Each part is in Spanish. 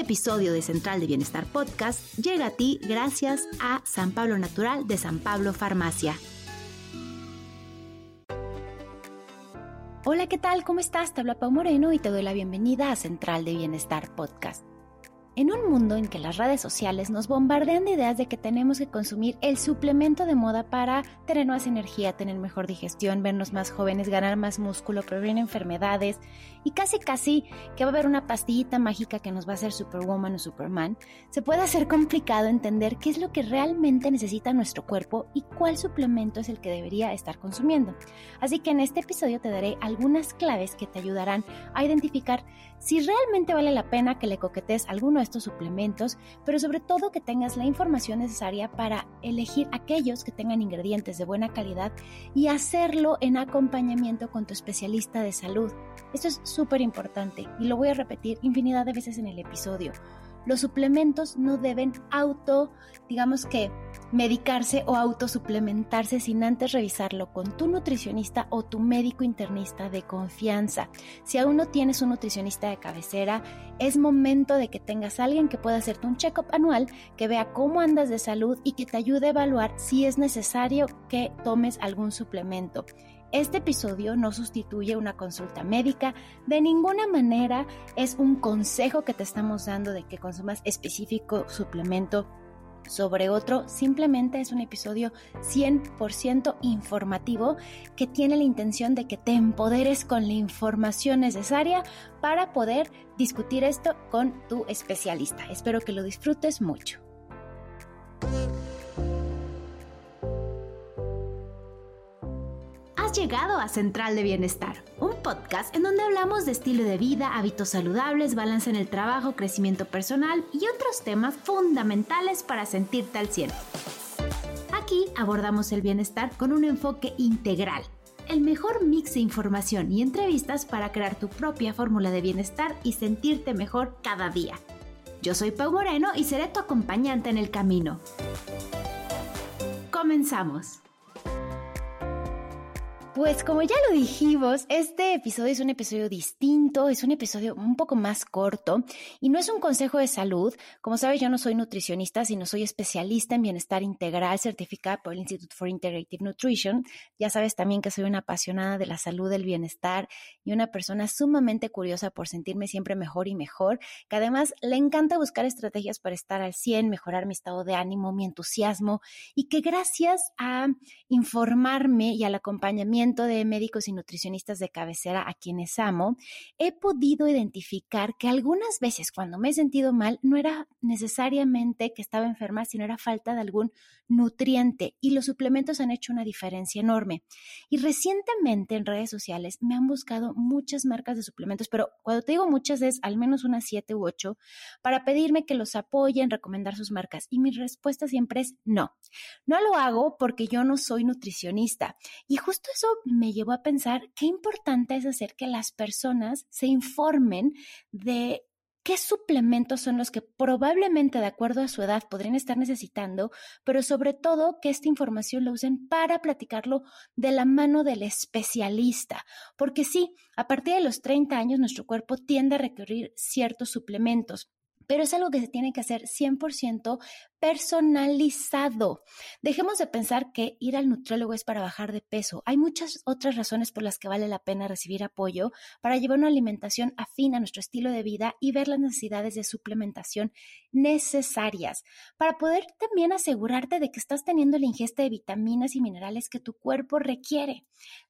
Episodio de Central de Bienestar Podcast llega a ti gracias a San Pablo Natural de San Pablo Farmacia. Hola, ¿qué tal? ¿Cómo estás? Te habla Pau Moreno y te doy la bienvenida a Central de Bienestar Podcast. En un mundo en que las redes sociales nos bombardean de ideas de que tenemos que consumir el suplemento de moda para tener más energía, tener mejor digestión, vernos más jóvenes, ganar más músculo, prevenir enfermedades y casi casi que va a haber una pastillita mágica que nos va a hacer Superwoman o Superman, se puede hacer complicado entender qué es lo que realmente necesita nuestro cuerpo y cuál suplemento es el que debería estar consumiendo. Así que en este episodio te daré algunas claves que te ayudarán a identificar si realmente vale la pena que le coquetes alguno de estos suplementos, pero sobre todo que tengas la información necesaria para elegir aquellos que tengan ingredientes de buena calidad y hacerlo en acompañamiento con tu especialista de salud. Esto es súper importante y lo voy a repetir infinidad de veces en el episodio los suplementos no deben auto, digamos que, medicarse o autosuplementarse sin antes revisarlo con tu nutricionista o tu médico internista de confianza. Si aún no tienes un nutricionista de cabecera, es momento de que tengas alguien que pueda hacerte un check-up anual, que vea cómo andas de salud y que te ayude a evaluar si es necesario que tomes algún suplemento. Este episodio no sustituye una consulta médica, de ninguna manera es un consejo que te estamos dando de que consumas específico suplemento sobre otro, simplemente es un episodio 100% informativo que tiene la intención de que te empoderes con la información necesaria para poder discutir esto con tu especialista. Espero que lo disfrutes mucho. Llegado a Central de Bienestar, un podcast en donde hablamos de estilo de vida, hábitos saludables, balance en el trabajo, crecimiento personal y otros temas fundamentales para sentirte al cielo. Aquí abordamos el bienestar con un enfoque integral, el mejor mix de información y entrevistas para crear tu propia fórmula de bienestar y sentirte mejor cada día. Yo soy Pau Moreno y seré tu acompañante en el camino. Comenzamos. Pues como ya lo dijimos, este episodio es un episodio distinto, es un episodio un poco más corto y no es un consejo de salud. Como sabes, yo no soy nutricionista, sino soy especialista en bienestar integral certificada por el Institute for Integrative Nutrition. Ya sabes también que soy una apasionada de la salud, del bienestar y una persona sumamente curiosa por sentirme siempre mejor y mejor, que además le encanta buscar estrategias para estar al 100, mejorar mi estado de ánimo, mi entusiasmo y que gracias a informarme y al acompañamiento de médicos y nutricionistas de cabecera a quienes amo, he podido identificar que algunas veces cuando me he sentido mal no era necesariamente que estaba enferma, sino era falta de algún nutriente y los suplementos han hecho una diferencia enorme. Y recientemente en redes sociales me han buscado muchas marcas de suplementos, pero cuando te digo muchas es al menos unas siete u ocho, para pedirme que los apoyen, recomendar sus marcas. Y mi respuesta siempre es no. No lo hago porque yo no soy nutricionista. Y justo eso me llevó a pensar qué importante es hacer que las personas se informen de qué suplementos son los que probablemente de acuerdo a su edad podrían estar necesitando, pero sobre todo que esta información la usen para platicarlo de la mano del especialista. Porque sí, a partir de los 30 años nuestro cuerpo tiende a requerir ciertos suplementos pero es algo que se tiene que hacer 100% personalizado. Dejemos de pensar que ir al nutriólogo es para bajar de peso. Hay muchas otras razones por las que vale la pena recibir apoyo para llevar una alimentación afín a nuestro estilo de vida y ver las necesidades de suplementación necesarias para poder también asegurarte de que estás teniendo la ingesta de vitaminas y minerales que tu cuerpo requiere.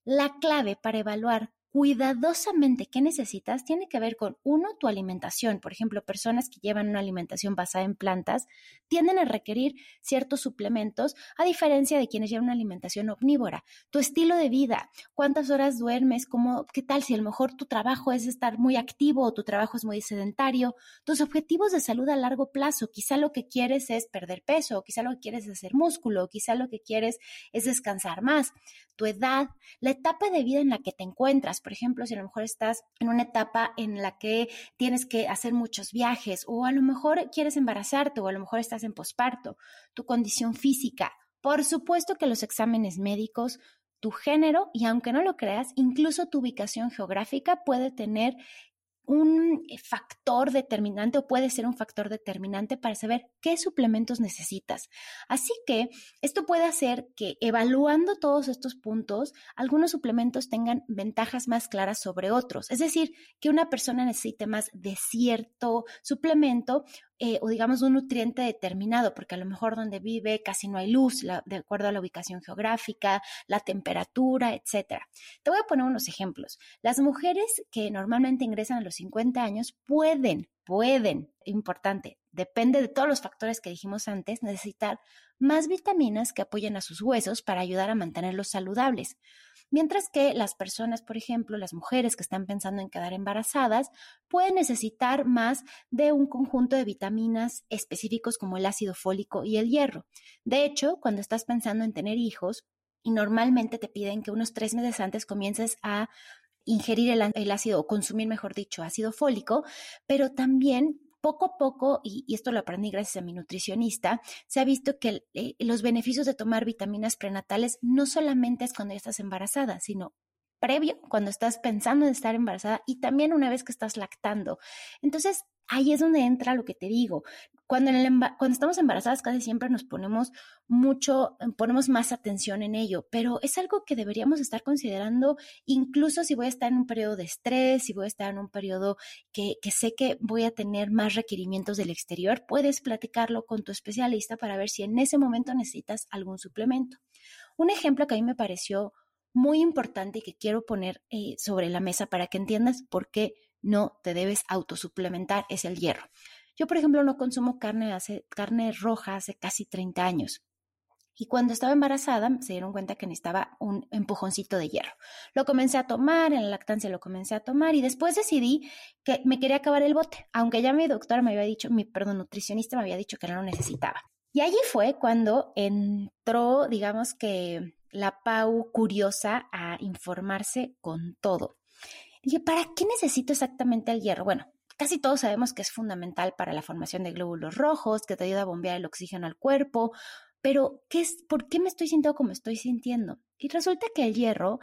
La clave para evaluar cuidadosamente qué necesitas tiene que ver con, uno, tu alimentación. Por ejemplo, personas que llevan una alimentación basada en plantas tienden a requerir ciertos suplementos, a diferencia de quienes llevan una alimentación omnívora. Tu estilo de vida, cuántas horas duermes, cómo, qué tal si a lo mejor tu trabajo es estar muy activo o tu trabajo es muy sedentario, tus objetivos de salud a largo plazo, quizá lo que quieres es perder peso, quizá lo que quieres es hacer músculo, quizá lo que quieres es descansar más, tu edad, la etapa de vida en la que te encuentras, por ejemplo, si a lo mejor estás en una etapa en la que tienes que hacer muchos viajes o a lo mejor quieres embarazarte o a lo mejor estás en posparto, tu condición física. Por supuesto que los exámenes médicos tu género y aunque no lo creas, incluso tu ubicación geográfica puede tener un factor determinante o puede ser un factor determinante para saber qué suplementos necesitas. Así que esto puede hacer que evaluando todos estos puntos, algunos suplementos tengan ventajas más claras sobre otros. Es decir, que una persona necesite más de cierto suplemento eh, o digamos un nutriente determinado, porque a lo mejor donde vive casi no hay luz, de acuerdo a la ubicación geográfica, la temperatura, etcétera. Te voy a poner unos ejemplos. Las mujeres que normalmente ingresan a los 50 años pueden, pueden, importante, depende de todos los factores que dijimos antes, necesitar más vitaminas que apoyen a sus huesos para ayudar a mantenerlos saludables. Mientras que las personas, por ejemplo, las mujeres que están pensando en quedar embarazadas, pueden necesitar más de un conjunto de vitaminas específicos como el ácido fólico y el hierro. De hecho, cuando estás pensando en tener hijos, y normalmente te piden que unos tres meses antes comiences a ingerir el, ácido o consumir, mejor dicho, ácido fólico, pero también poco a poco, y, esto lo aprendí gracias a mi nutricionista, se ha visto que eh, los beneficios de tomar vitaminas prenatales no solamente es cuando ya estás embarazada, sino previo, cuando estás pensando en estar embarazada y también una vez que estás lactando. Entonces, ahí es donde entra lo que te digo. Cuando, estamos embarazadas casi siempre nos ponemos mucho, ponemos más atención en ello, pero es algo que deberíamos estar considerando incluso si voy a estar en un periodo de estrés, si voy a estar en un periodo que, que sé que voy a tener más requerimientos del exterior, puedes platicarlo con tu especialista para ver si en ese momento necesitas algún suplemento. Un ejemplo que a mí me pareció muy importante y que quiero poner eh, sobre la mesa para que entiendas por qué no te debes autosuplementar es el hierro. Yo, por ejemplo, no consumo carne, carne roja hace casi 30 años. Y cuando estaba embarazada, se dieron cuenta que necesitaba un empujoncito de hierro. Lo comencé a tomar, en la lactancia lo comencé a tomar y después decidí que me quería acabar el bote, aunque ya mi doctora me había dicho, mi, perdón, nutricionista me había dicho que no lo necesitaba. Y allí fue cuando entró, digamos que la Pau curiosa a informarse con todo. Dije, ¿para qué necesito exactamente el hierro? Bueno, casi todos sabemos que es fundamental para la formación de glóbulos rojos, que te ayuda a bombear el oxígeno al cuerpo, pero ¿qué es, ¿por qué me estoy sintiendo como estoy sintiendo? Y resulta que el hierro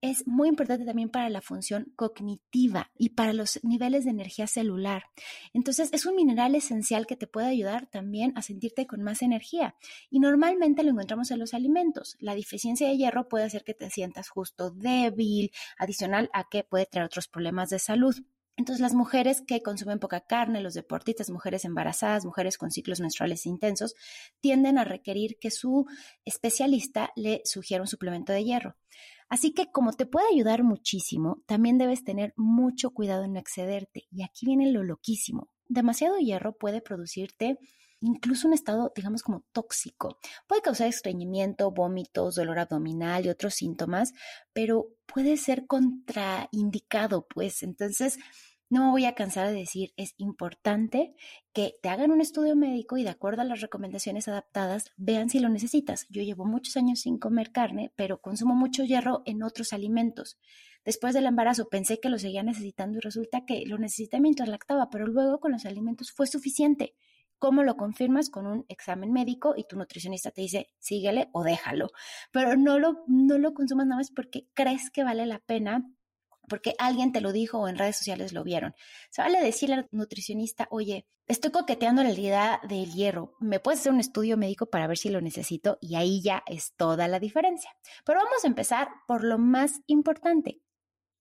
es muy importante también para la función cognitiva y para los niveles de energía celular. Entonces, es un mineral esencial que te puede ayudar también a sentirte con más energía. Y normalmente lo encontramos en los alimentos. La deficiencia de hierro puede hacer que te sientas justo débil, adicional a que puede traer otros problemas de salud. Entonces, las mujeres que consumen poca carne, los deportistas, mujeres embarazadas, mujeres con ciclos menstruales intensos, tienden a requerir que su especialista le sugiera un suplemento de hierro. Así que como te puede ayudar muchísimo, también debes tener mucho cuidado en no excederte. Y aquí viene lo loquísimo. Demasiado hierro puede producirte incluso un estado, digamos, como tóxico. Puede causar estreñimiento, vómitos, dolor abdominal y otros síntomas, pero puede ser contraindicado, pues. Entonces, no me voy a cansar de decir, es importante que te hagan un estudio médico y de acuerdo a las recomendaciones adaptadas, vean si lo necesitas. Yo llevo muchos años sin comer carne, pero consumo mucho hierro en otros alimentos. Después del embarazo pensé que lo seguía necesitando y resulta que lo necesité mientras lactaba, pero luego con los alimentos fue suficiente. ¿Cómo lo confirmas? Con un examen médico y tu nutricionista te dice, síguele o déjalo. Pero no lo, no lo consumas nada más porque crees que vale la pena porque alguien te lo dijo o en redes sociales lo vieron. Se vale decirle al nutricionista, oye, estoy coqueteando la idea del hierro, ¿me puedes hacer un estudio médico para ver si lo necesito? Y ahí ya es toda la diferencia. Pero vamos a empezar por lo más importante.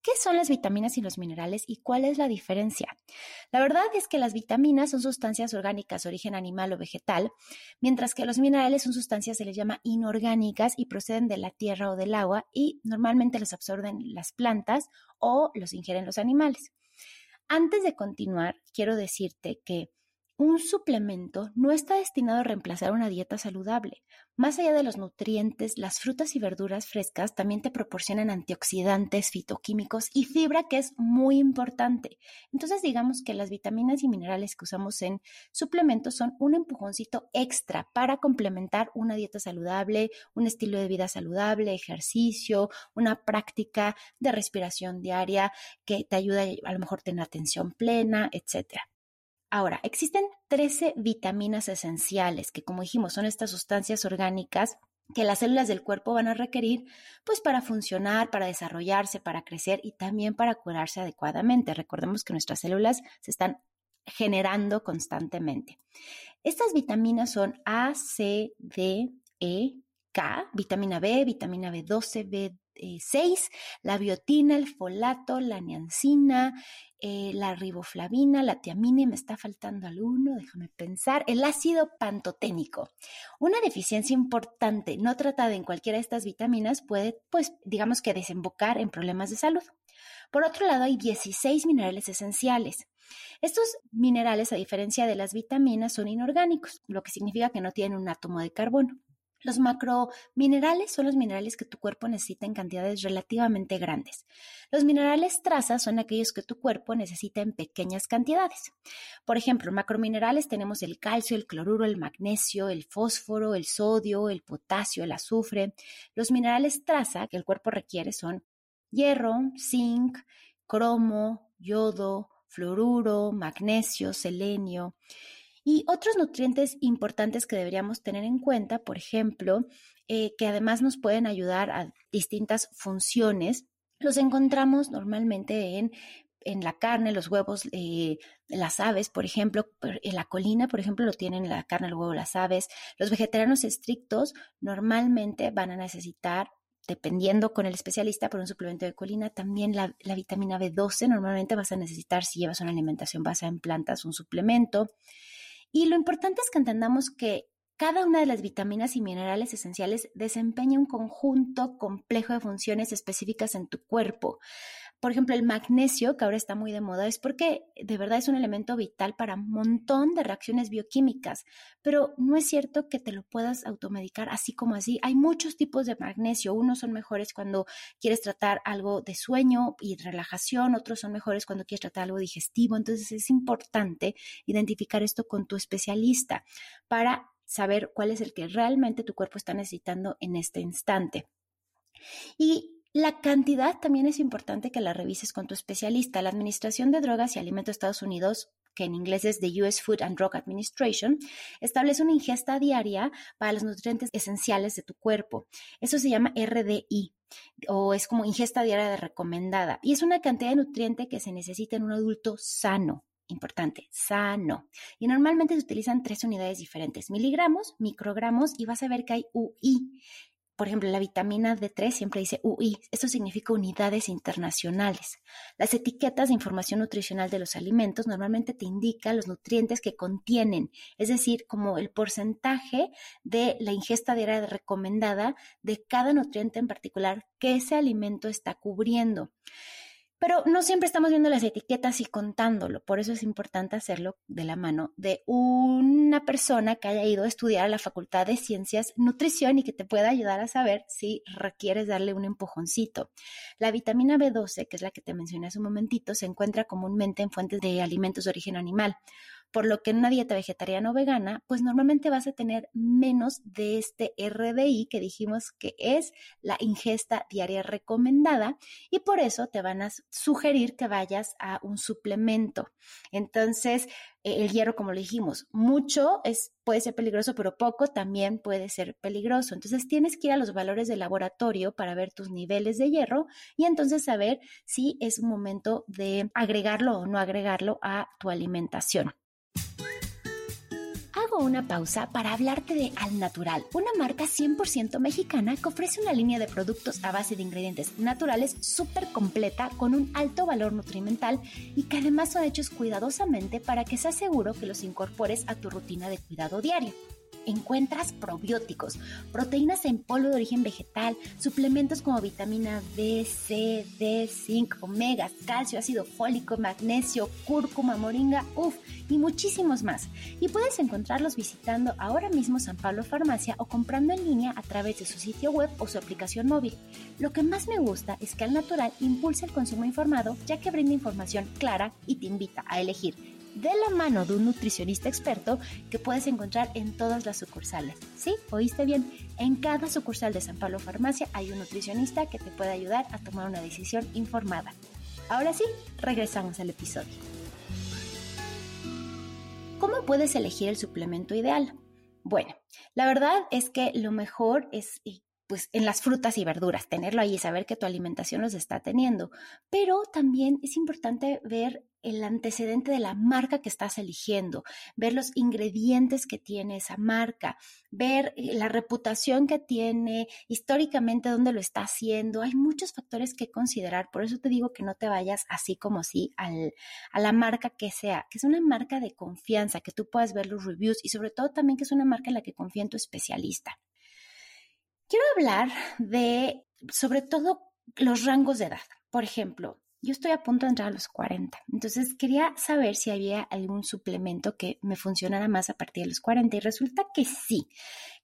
¿Qué son las vitaminas y los minerales y cuál es la diferencia? La verdad es que las vitaminas son sustancias orgánicas de origen animal o vegetal, mientras que los minerales son sustancias se les llama inorgánicas y proceden de la tierra o del agua y normalmente los absorben las plantas o los ingieren los animales. Antes de continuar, quiero decirte que un suplemento no está destinado a reemplazar una dieta saludable. Más allá de los nutrientes, las frutas y verduras frescas también te proporcionan antioxidantes, fitoquímicos y fibra, que es muy importante. Entonces, digamos que las vitaminas y minerales que usamos en suplementos son un empujoncito extra para complementar una dieta saludable, un estilo de vida saludable, ejercicio, una práctica de respiración diaria que te ayuda a, lo mejor tener atención plena, etcétera. Ahora, existen 13 vitaminas esenciales que, como dijimos, son estas sustancias orgánicas que las células del cuerpo van a requerir pues para funcionar, para desarrollarse, para crecer y también para curarse adecuadamente. Recordemos que nuestras células se están generando constantemente. Estas vitaminas son A, C, D, E, K, vitamina B, vitamina B12, B6, la biotina, el folato, la niacina, eh, la riboflavina, la tiamina, me está faltando alguno, déjame pensar, el ácido pantoténico. Una deficiencia importante no tratada en cualquiera de estas vitaminas puede, pues, digamos que desembocar en problemas de salud. Por otro lado, hay 16 minerales esenciales. Estos minerales, a diferencia de las vitaminas, son inorgánicos, lo que significa que no tienen un átomo de carbono. Los macrominerales son los minerales que tu cuerpo necesita en cantidades relativamente grandes. Los minerales traza son aquellos que tu cuerpo necesita en pequeñas cantidades. Por ejemplo, macrominerales tenemos el calcio, el cloruro, el magnesio, el fósforo, el sodio, el potasio, el azufre. Los minerales traza que el cuerpo requiere son hierro, zinc, cromo, yodo, fluoruro, magnesio, selenio. Y otros nutrientes importantes que deberíamos tener en cuenta, por ejemplo, eh, que además nos pueden ayudar a distintas funciones, los encontramos normalmente en en la carne, los huevos, eh, las aves, por ejemplo, en la colina, por ejemplo, lo tienen la carne, el huevo, las aves. Los vegetarianos estrictos normalmente van a necesitar, dependiendo con el especialista, por un suplemento de colina, también la, la vitamina B12. Normalmente vas a necesitar, si llevas una alimentación basada en plantas, un suplemento. Y lo importante es que entendamos que cada una de las vitaminas y minerales esenciales desempeña un conjunto complejo de funciones específicas en tu cuerpo. Por ejemplo, el magnesio, que ahora está muy de moda, es porque de verdad es un elemento vital para un montón de reacciones bioquímicas, pero no es cierto que te lo puedas automedicar así como así. Hay muchos tipos de magnesio. Unos son mejores cuando quieres tratar algo de sueño y relajación, otros son mejores cuando quieres tratar algo digestivo. Entonces es importante identificar esto con tu especialista para saber cuál es el que realmente tu cuerpo está necesitando en este instante. Y la cantidad también es importante que la revises con tu especialista. La Administración de Drogas y Alimentos de Estados Unidos que en inglés es the US Food and Drug Administration, establece una ingesta diaria para los nutrientes esenciales de tu cuerpo. Eso se llama RDI o es como ingesta diaria recomendada y es una cantidad de nutriente que se necesita en un adulto sano. Importante, sano. Y normalmente se utilizan tres unidades diferentes, miligramos, microgramos y vas a ver que hay UI por ejemplo, la vitamina D3 siempre dice UI, esto significa unidades internacionales. Las etiquetas de información nutricional de los alimentos normalmente te indican los nutrientes que contienen, es decir, como el porcentaje de la ingesta diaria recomendada de cada nutriente en particular que ese alimento está cubriendo. Pero no siempre estamos viendo las etiquetas y contándolo, por eso es importante hacerlo de la mano de una persona que haya ido a estudiar a la Facultad de Ciencias Nutrición y que te pueda ayudar a saber si requieres darle un empujoncito. La vitamina B12, que es la que te mencioné hace un momentito, se encuentra comúnmente en fuentes de alimentos de origen animal por lo que en una dieta vegetariana o vegana, pues normalmente vas a tener menos de este RDI que dijimos que es la ingesta diaria recomendada y por eso te van a sugerir que vayas a un suplemento. Entonces, e, el hierro, como le dijimos, mucho es, puede ser peligroso, pero poco también puede ser peligroso. Entonces tienes que ir a los valores de laboratorio para ver tus niveles de hierro y entonces saber si es un momento de agregarlo o no agregarlo a tu alimentación una pausa para hablarte de Al Natural, una marca 100% mexicana que ofrece una línea de productos a base de ingredientes naturales súper completa con un alto valor nutrimental y que además son hechos cuidadosamente para que seas seguro que los incorpores a tu rutina de cuidado diario encuentras probióticos, proteínas en polvo de origen vegetal, suplementos como vitamina B, C, D, zinc, omega, calcio, ácido fólico, magnesio, cúrcuma, moringa, uff, y muchísimos más. Y puedes encontrarlos visitando ahora mismo San Pablo Farmacia o comprando en línea a través de su sitio web o su aplicación móvil. Lo que más me gusta es que al natural impulsa el consumo informado ya que brinda información clara y te invita a elegir de la mano de un nutricionista experto que puedes encontrar en todas las sucursales. ¿Sí? ¿Oíste bien? En cada sucursal de San Pablo Farmacia hay un nutricionista que te puede ayudar a tomar una decisión informada. Ahora sí, regresamos al episodio. ¿Cómo puedes elegir el suplemento ideal? Bueno, la verdad es que lo mejor es pues en las frutas y verduras, tenerlo ahí y saber que tu alimentación los está teniendo. Pero también es importante ver el antecedente de la marca que estás eligiendo, ver los ingredientes que tiene esa marca, ver eh, la reputación que tiene, históricamente dónde lo está haciendo. Hay muchos factores que considerar, por eso te digo que no te vayas así como así al, a la marca que sea, que es una marca de confianza, que tú puedas ver los reviews y sobre todo también que es una marca en la que confía en tu especialista. Quiero hablar de, sobre todo, los rangos de edad. Por ejemplo, yo estoy a punto de entrar a los 40, entonces quería saber si había algún suplemento que me funcionara más a partir de los 40 y resulta que sí,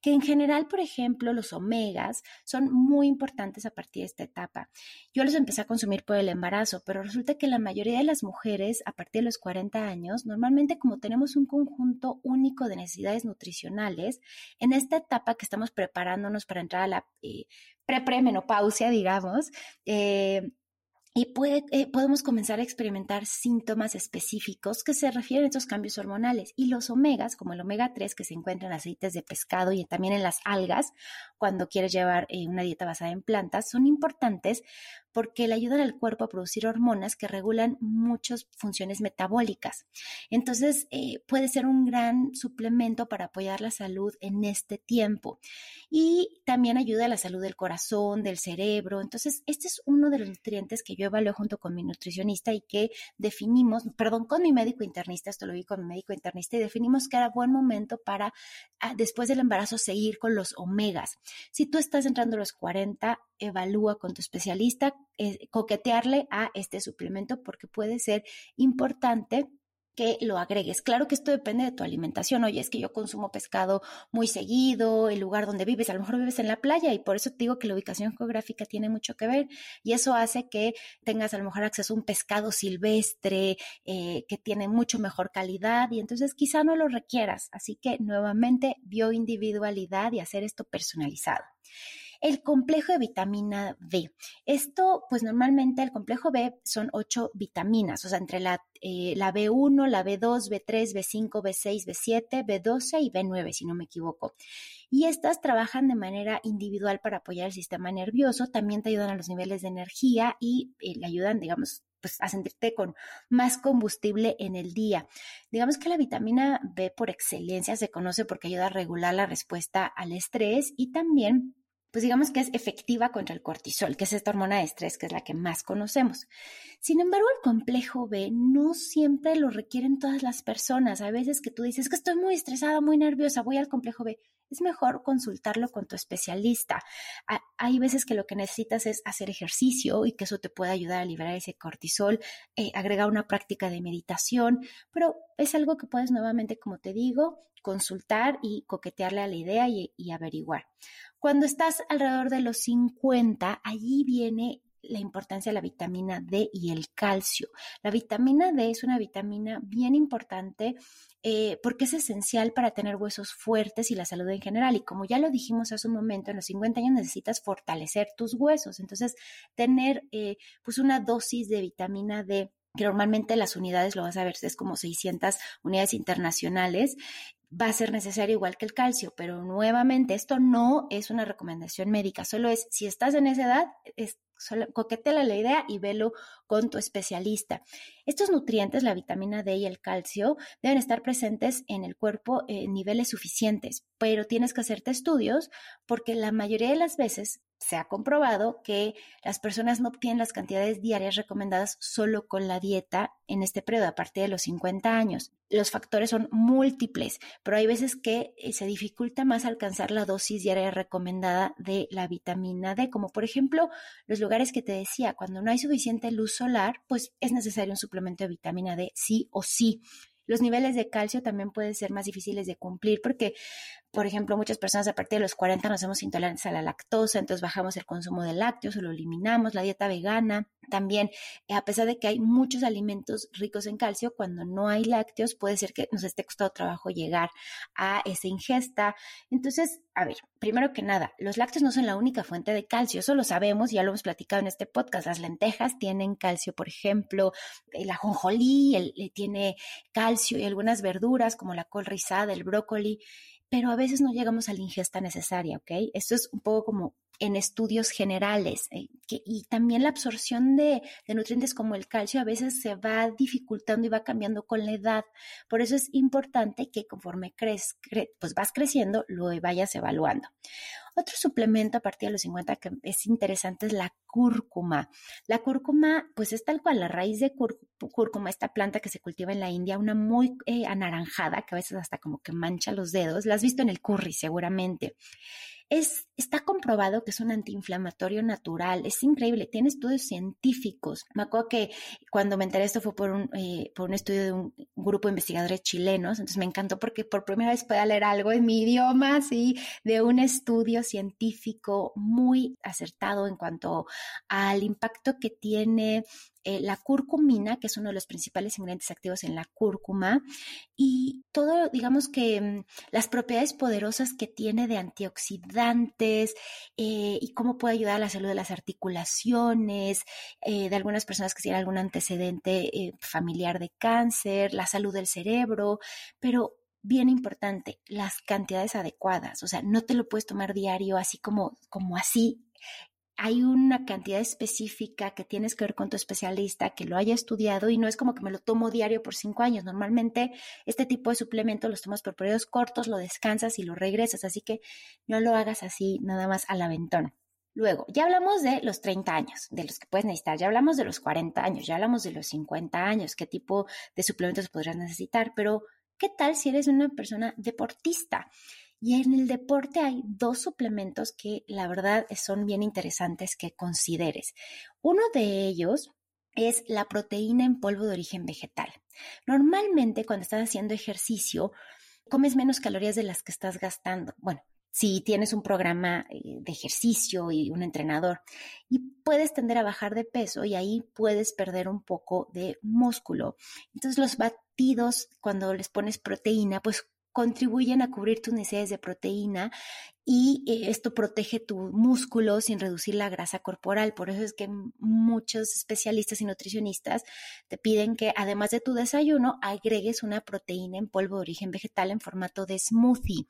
que en general, por ejemplo, los omegas son muy importantes a partir de esta etapa. Yo los empecé a consumir por el embarazo, pero resulta que la mayoría de las mujeres a partir de los 40 años, normalmente como tenemos un conjunto único de necesidades nutricionales, en esta etapa que estamos preparándonos para entrar a la eh, pre-premenopausia, digamos, eh, y puede, eh, podemos comenzar a experimentar síntomas específicos que se refieren a estos cambios hormonales. Y los omegas, como el omega 3 que se encuentra en aceites de pescado y también en las algas, cuando quieres llevar eh, una dieta basada en plantas, son importantes porque le ayudan al cuerpo a producir hormonas que regulan muchas funciones metabólicas. Entonces, eh, puede ser un gran suplemento para apoyar la salud en este tiempo. Y también ayuda a la salud del corazón, del cerebro. Entonces, este es uno de los nutrientes que yo evalué junto con mi nutricionista y que definimos, perdón, con mi médico internista, esto lo vi con mi médico internista, y definimos que era buen momento para, ah, después del embarazo, seguir con los omegas. Si tú estás entrando a los 40, evalúa con tu especialista, coquetearle a este suplemento porque puede ser importante que lo agregues. Claro que esto depende de tu alimentación. Oye, es que yo consumo pescado muy seguido, el lugar donde vives, a lo mejor vives en la playa y por eso te digo que la ubicación geográfica tiene mucho que ver y eso hace que tengas a lo mejor acceso a un pescado silvestre eh, que tiene mucho mejor calidad y entonces quizá no lo requieras. Así que nuevamente bioindividualidad y hacer esto personalizado el complejo de vitamina B. Esto, pues normalmente el complejo B son ocho vitaminas, o sea, entre la, eh, la B1, la B2, B3, B5, B6, B7, B12 y B9, si no me equivoco. Y estas trabajan de manera individual para apoyar el sistema nervioso, también te ayudan a los niveles de energía y eh, le ayudan, digamos, pues, a sentirte con más combustible en el día. Digamos que la vitamina B por excelencia se conoce porque ayuda a regular la respuesta al estrés y también pues digamos que es efectiva contra el cortisol, que es esta hormona de estrés, que es la que más conocemos. Sin embargo, el complejo B no siempre lo requieren todas las personas. Hay veces que tú dices que estoy muy estresada, muy nerviosa, voy al complejo B. Es mejor consultarlo con tu especialista. Hay veces que lo que necesitas es hacer ejercicio y que eso te puede ayudar a liberar ese cortisol, eh, agregar una práctica de meditación, pero es algo que puedes nuevamente, como te digo, consultar y coquetearle a la idea y averiguar. Cuando estás alrededor de los 50, allí viene la importancia de la vitamina D y el calcio. La vitamina D es una vitamina bien importante eh, porque es esencial para tener huesos fuertes y la salud en general. Y como ya lo dijimos hace un momento, en los 50 años necesitas fortalecer tus huesos. Entonces, tener eh, pues una dosis de vitamina D que normalmente las unidades lo vas a ver, es como 600 unidades internacionales, va a ser necesario igual que el calcio, pero nuevamente esto no es una recomendación médica, solo es si estás en esa edad, es, coquetela la idea y velo con tu especialista. Estos nutrientes, la vitamina D y el calcio, deben estar presentes en el cuerpo en niveles suficientes, pero tienes que hacerte estudios porque la mayoría de las veces se ha comprobado que las personas no obtienen las cantidades diarias recomendadas solo con la dieta en este periodo, a partir de los 50 años. Los factores son múltiples, pero hay veces que eh, se dificulta más alcanzar la dosis diaria recomendada de la vitamina D, como por ejemplo los lugares que te decía, cuando no hay suficiente luz solar, pues es necesario un suplemento de vitamina D sí o sí. Los niveles de calcio también pueden ser más difíciles de cumplir porque por ejemplo, muchas personas a partir de los 40 nos hacemos intolerantes a la lactosa, entonces bajamos el consumo de lácteos o lo eliminamos, la dieta vegana. También, a pesar de que hay muchos alimentos ricos en calcio, cuando no hay lácteos puede ser que nos esté costado trabajo llegar a esa ingesta. Entonces, a ver, primero que nada, los lácteos no son la única fuente de calcio, eso lo sabemos, ya lo hemos platicado en este podcast. Las lentejas tienen calcio, por ejemplo, el ajonjolí el, tiene calcio y algunas verduras como la col rizada, el brócoli pero a veces no llegamos a la ingesta necesaria, ¿ok? Esto es un poco como en estudios generales. Eh, y también la absorción de, nutrientes como el calcio a veces se va dificultando y va cambiando con la edad. Por eso es importante que conforme crees, pues vas creciendo, lo vayas evaluando. Otro suplemento a partir de los 50 que es interesante es la cúrcuma. La cúrcuma, pues es tal cual la raíz de cúrcuma, esta planta que se cultiva en la India, una muy eh, anaranjada, que a veces hasta como que mancha los dedos. La has visto en el curry seguramente. Es, está comprobado que es un antiinflamatorio natural, es increíble, tiene estudios científicos. Me acuerdo que cuando me enteré esto fue por un, eh, por un estudio de un grupo de investigadores chilenos, entonces me encantó porque por primera vez pueda leer algo en mi idioma, así, de un estudio científico muy acertado en cuanto al impacto que tiene eh, la curcumina, que es uno de los principales ingredientes activos en la cúrcuma, y todo, digamos que mm, las propiedades poderosas que tiene de antioxidantes eh, y cómo puede ayudar a la salud de las articulaciones, eh, de algunas personas que tienen algún antecedente familiar de cáncer, la salud del cerebro, pero bien importante, las cantidades adecuadas, o sea, no te lo puedes tomar diario así como, como así hay una cantidad específica que tienes que ver con tu especialista, que lo haya estudiado y no es como que me lo tomo diario por cinco años. Normalmente este tipo de suplemento los tomas por periodos cortos, lo descansas y lo regresas, así que no lo hagas así nada más al aventón. Luego, ya hablamos de los 30 años, de los que puedes necesitar, ya hablamos de los 40 años, ya hablamos de los 50 años, qué tipo de suplementos podrías necesitar, pero ¿qué tal si eres una persona deportista? Y en el deporte hay dos suplementos que la verdad son bien interesantes que consideres. Uno de ellos es la proteína en polvo de origen vegetal. Normalmente cuando estás haciendo ejercicio, comes menos calorías de las que estás gastando. Bueno, si tienes un programa eh, de ejercicio y un entrenador y puedes tender a bajar de peso y ahí puedes perder un poco de músculo. Entonces los batidos cuando les pones proteína pues contribuyen a cubrir tus necesidades de proteína y eh, esto protege tu músculo sin reducir la grasa corporal. Por eso es que muchos especialistas y nutricionistas te piden que además de tu desayuno agregues una proteína en polvo de origen vegetal en formato de smoothie.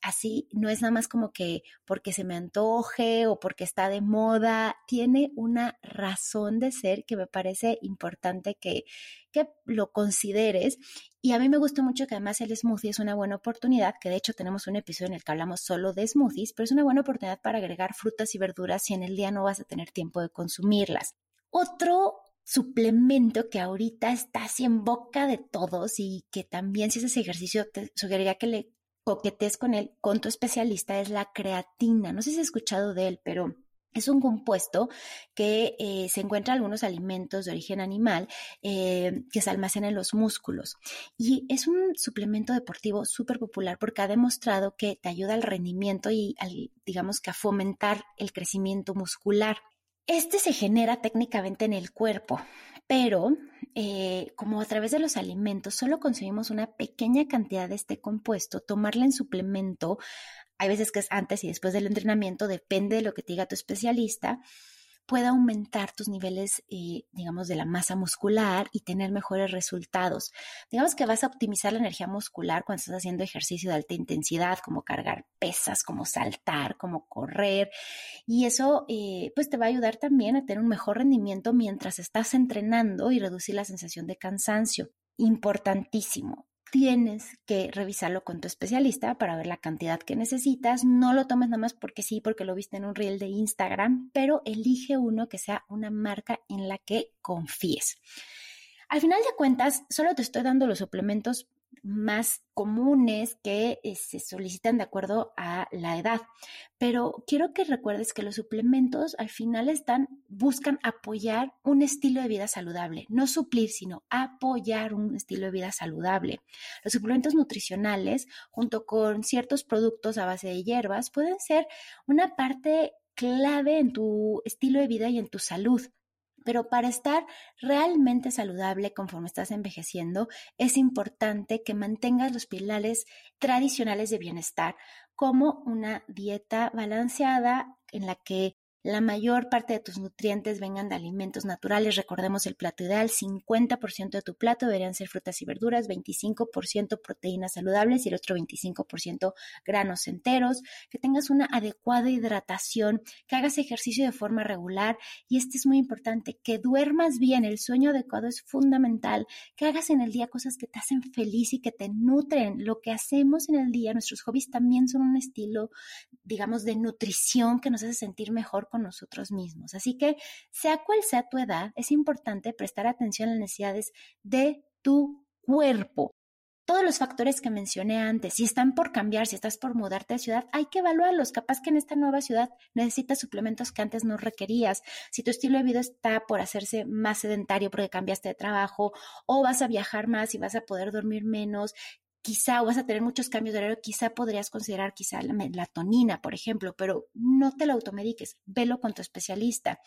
Así no es nada más como que porque se me antoje o porque está de moda, tiene una razón de ser que me parece importante que, que lo consideres. Y a mí me gusta mucho que además el smoothie es una buena oportunidad, que de hecho tenemos un episodio en el que hablamos solo de smoothies, pero es una buena oportunidad para agregar frutas y verduras si en el día no vas a tener tiempo de consumirlas. Otro suplemento que ahorita está así en boca de todos y que también si haces ejercicio te sugeriría que le coquetes con él, con tu especialista, es la creatina. No sé si has escuchado de él, pero es un compuesto que eh, se encuentra en algunos alimentos de origen animal eh, que se almacenan en los músculos. Y es un suplemento deportivo súper popular porque ha demostrado que te ayuda al rendimiento y, digamos que a fomentar el crecimiento muscular. Este se genera técnicamente en el cuerpo, pero eh, como a través de los alimentos solo consumimos una pequeña cantidad de este compuesto, tomarla en suplemento. Hay veces que es antes y después del entrenamiento, depende de lo que te diga tu especialista, puede aumentar tus niveles, eh, digamos, de la masa muscular y tener mejores resultados. Digamos que vas a optimizar la energía muscular cuando estás haciendo ejercicio de alta intensidad, como cargar pesas, como saltar, como correr. Y eso, eh, pues, te va a ayudar también a tener un mejor rendimiento mientras estás entrenando y reducir la sensación de cansancio. Importantísimo tienes que revisarlo con tu especialista para ver la cantidad que necesitas. No lo tomes nada más porque sí, porque lo viste en un reel de Instagram, pero elige uno que sea una marca en la que confíes. Al final de cuentas, solo te estoy dando los suplementos más comunes que eh, se solicitan de acuerdo a la edad. Pero quiero que recuerdes que los suplementos al final están, buscan apoyar un estilo de vida saludable, no suplir, sino apoyar un estilo de vida saludable. Los suplementos nutricionales, junto con ciertos productos a base de hierbas, pueden ser una parte clave en tu estilo de vida y en tu salud. Pero para estar realmente saludable conforme estás envejeciendo, es importante que mantengas los pilares tradicionales de bienestar, como una dieta balanceada en la que la mayor parte de tus nutrientes vengan de alimentos naturales. Recordemos el plato ideal, 50% de tu plato deberían ser frutas y verduras, 25% proteínas saludables y el otro 25% granos enteros, que tengas una adecuada hidratación, que hagas ejercicio de forma regular y este es muy importante, que duermas bien, el sueño adecuado es fundamental, que hagas en el día cosas que te hacen feliz y que te nutren. Lo que hacemos en el día, nuestros hobbies también son un estilo, digamos, de nutrición que nos hace sentir mejor con nosotros mismos. Así que, sea cual sea tu edad, es importante prestar atención a las necesidades de tu cuerpo todos los factores que mencioné antes, si están por cambiar, si estás por mudarte de ciudad, hay que evaluarlos. Capaz que en esta nueva ciudad necesitas suplementos que antes no requerías. Si tu estilo de vida está por hacerse más sedentario porque cambiaste de trabajo o vas a viajar más y vas a poder dormir menos, quizá vas a tener muchos cambios de horario, quizá podrías considerar quizá la melatonina, por ejemplo, pero no te la automediques, velo con tu especialista.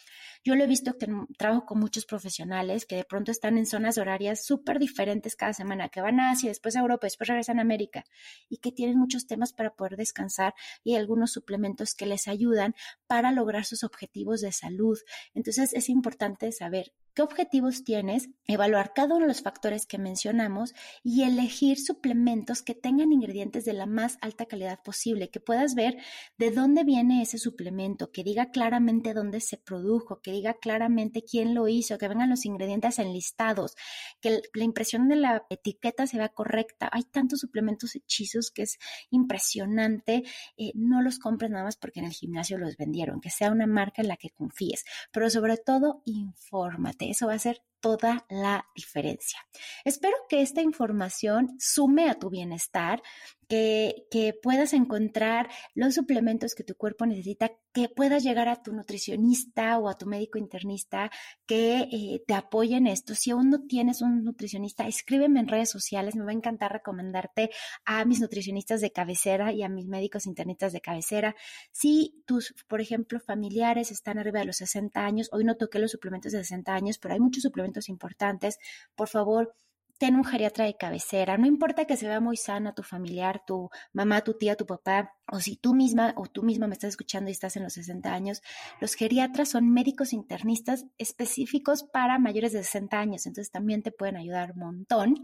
Yo lo he visto que trabajo con muchos profesionales que de pronto están en zonas horarias súper diferentes cada semana, que van a Asia, después a Europa, después regresan a América y que tienen muchos temas para poder descansar y algunos suplementos que les ayudan para lograr sus objetivos de salud. Entonces es importante saber objetivos tienes, evaluar cada uno de los factores que mencionamos y elegir suplementos que tengan ingredientes de la más alta calidad posible, que puedas ver de dónde viene ese suplemento, que diga claramente dónde se produjo, que diga claramente quién lo hizo, que vengan los ingredientes enlistados, que la impresión de la etiqueta se vea correcta. Hay tantos suplementos hechizos que es impresionante. Eh, no los compres nada más porque en el gimnasio los vendieron, que sea una marca en la que confíes, pero sobre todo infórmate eso va a ser toda la diferencia. Espero que esta información sume a tu bienestar, que, que, puedas encontrar los suplementos que tu cuerpo necesita, que puedas llegar a tu nutricionista o a tu médico internista que eh, te apoye en esto. Si aún no tienes un nutricionista, escríbeme en redes sociales. Me va a encantar recomendarte a mis nutricionistas de cabecera y a mis médicos internistas de cabecera. Si tus, por ejemplo, familiares están arriba de los 60 años, hoy no toqué los suplementos de 60 años, pero hay muchos suplementos importantes, por favor, ten un geriatra de cabecera. No importa que se vea muy sana tu familiar, tu mamá, tu tía, tu papá, o si tú misma o tú misma me estás escuchando y estás en los 60 años, los geriatras son médicos internistas específicos para mayores de 60 años, entonces también te pueden ayudar un montón.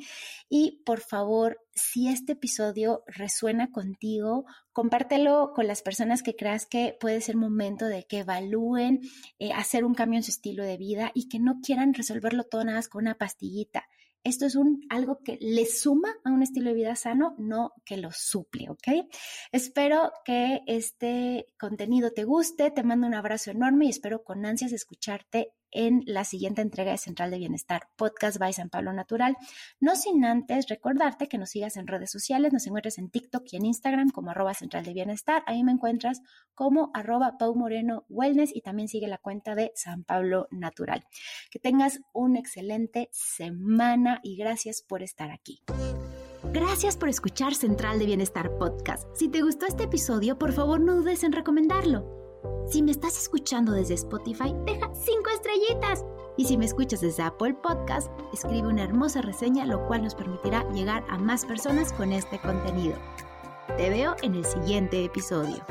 Y por favor, si este episodio resuena contigo, compártelo con las personas que creas que puede ser momento de que evalúen eh, hacer un cambio en su estilo de vida y que no quieran resolverlo todo nada más con una pastillita esto es un, algo que le suma a un estilo de vida sano, no que lo suple, ¿ok? Espero que este contenido te guste, te mando un abrazo enorme y espero con ansias escucharte en la siguiente entrega de Central de Bienestar, Podcast by San Pablo Natural. No sin antes recordarte que nos sigas en redes sociales, nos encuentres en TikTok y en Instagram como arroba Central de Bienestar. Ahí me encuentras como arroba Pau Moreno Wellness y también sigue la cuenta de San Pablo Natural. Que tengas una excelente semana y gracias por estar aquí. Gracias por escuchar Central de Bienestar Podcast. Si te gustó este episodio, por favor no dudes en recomendarlo. Si me estás escuchando desde Spotify, deja cinco estrellitas. Y si me escuchas desde Apple Podcast, escribe una hermosa reseña, lo cual nos permitirá llegar a más personas con este contenido. Te veo en el siguiente episodio.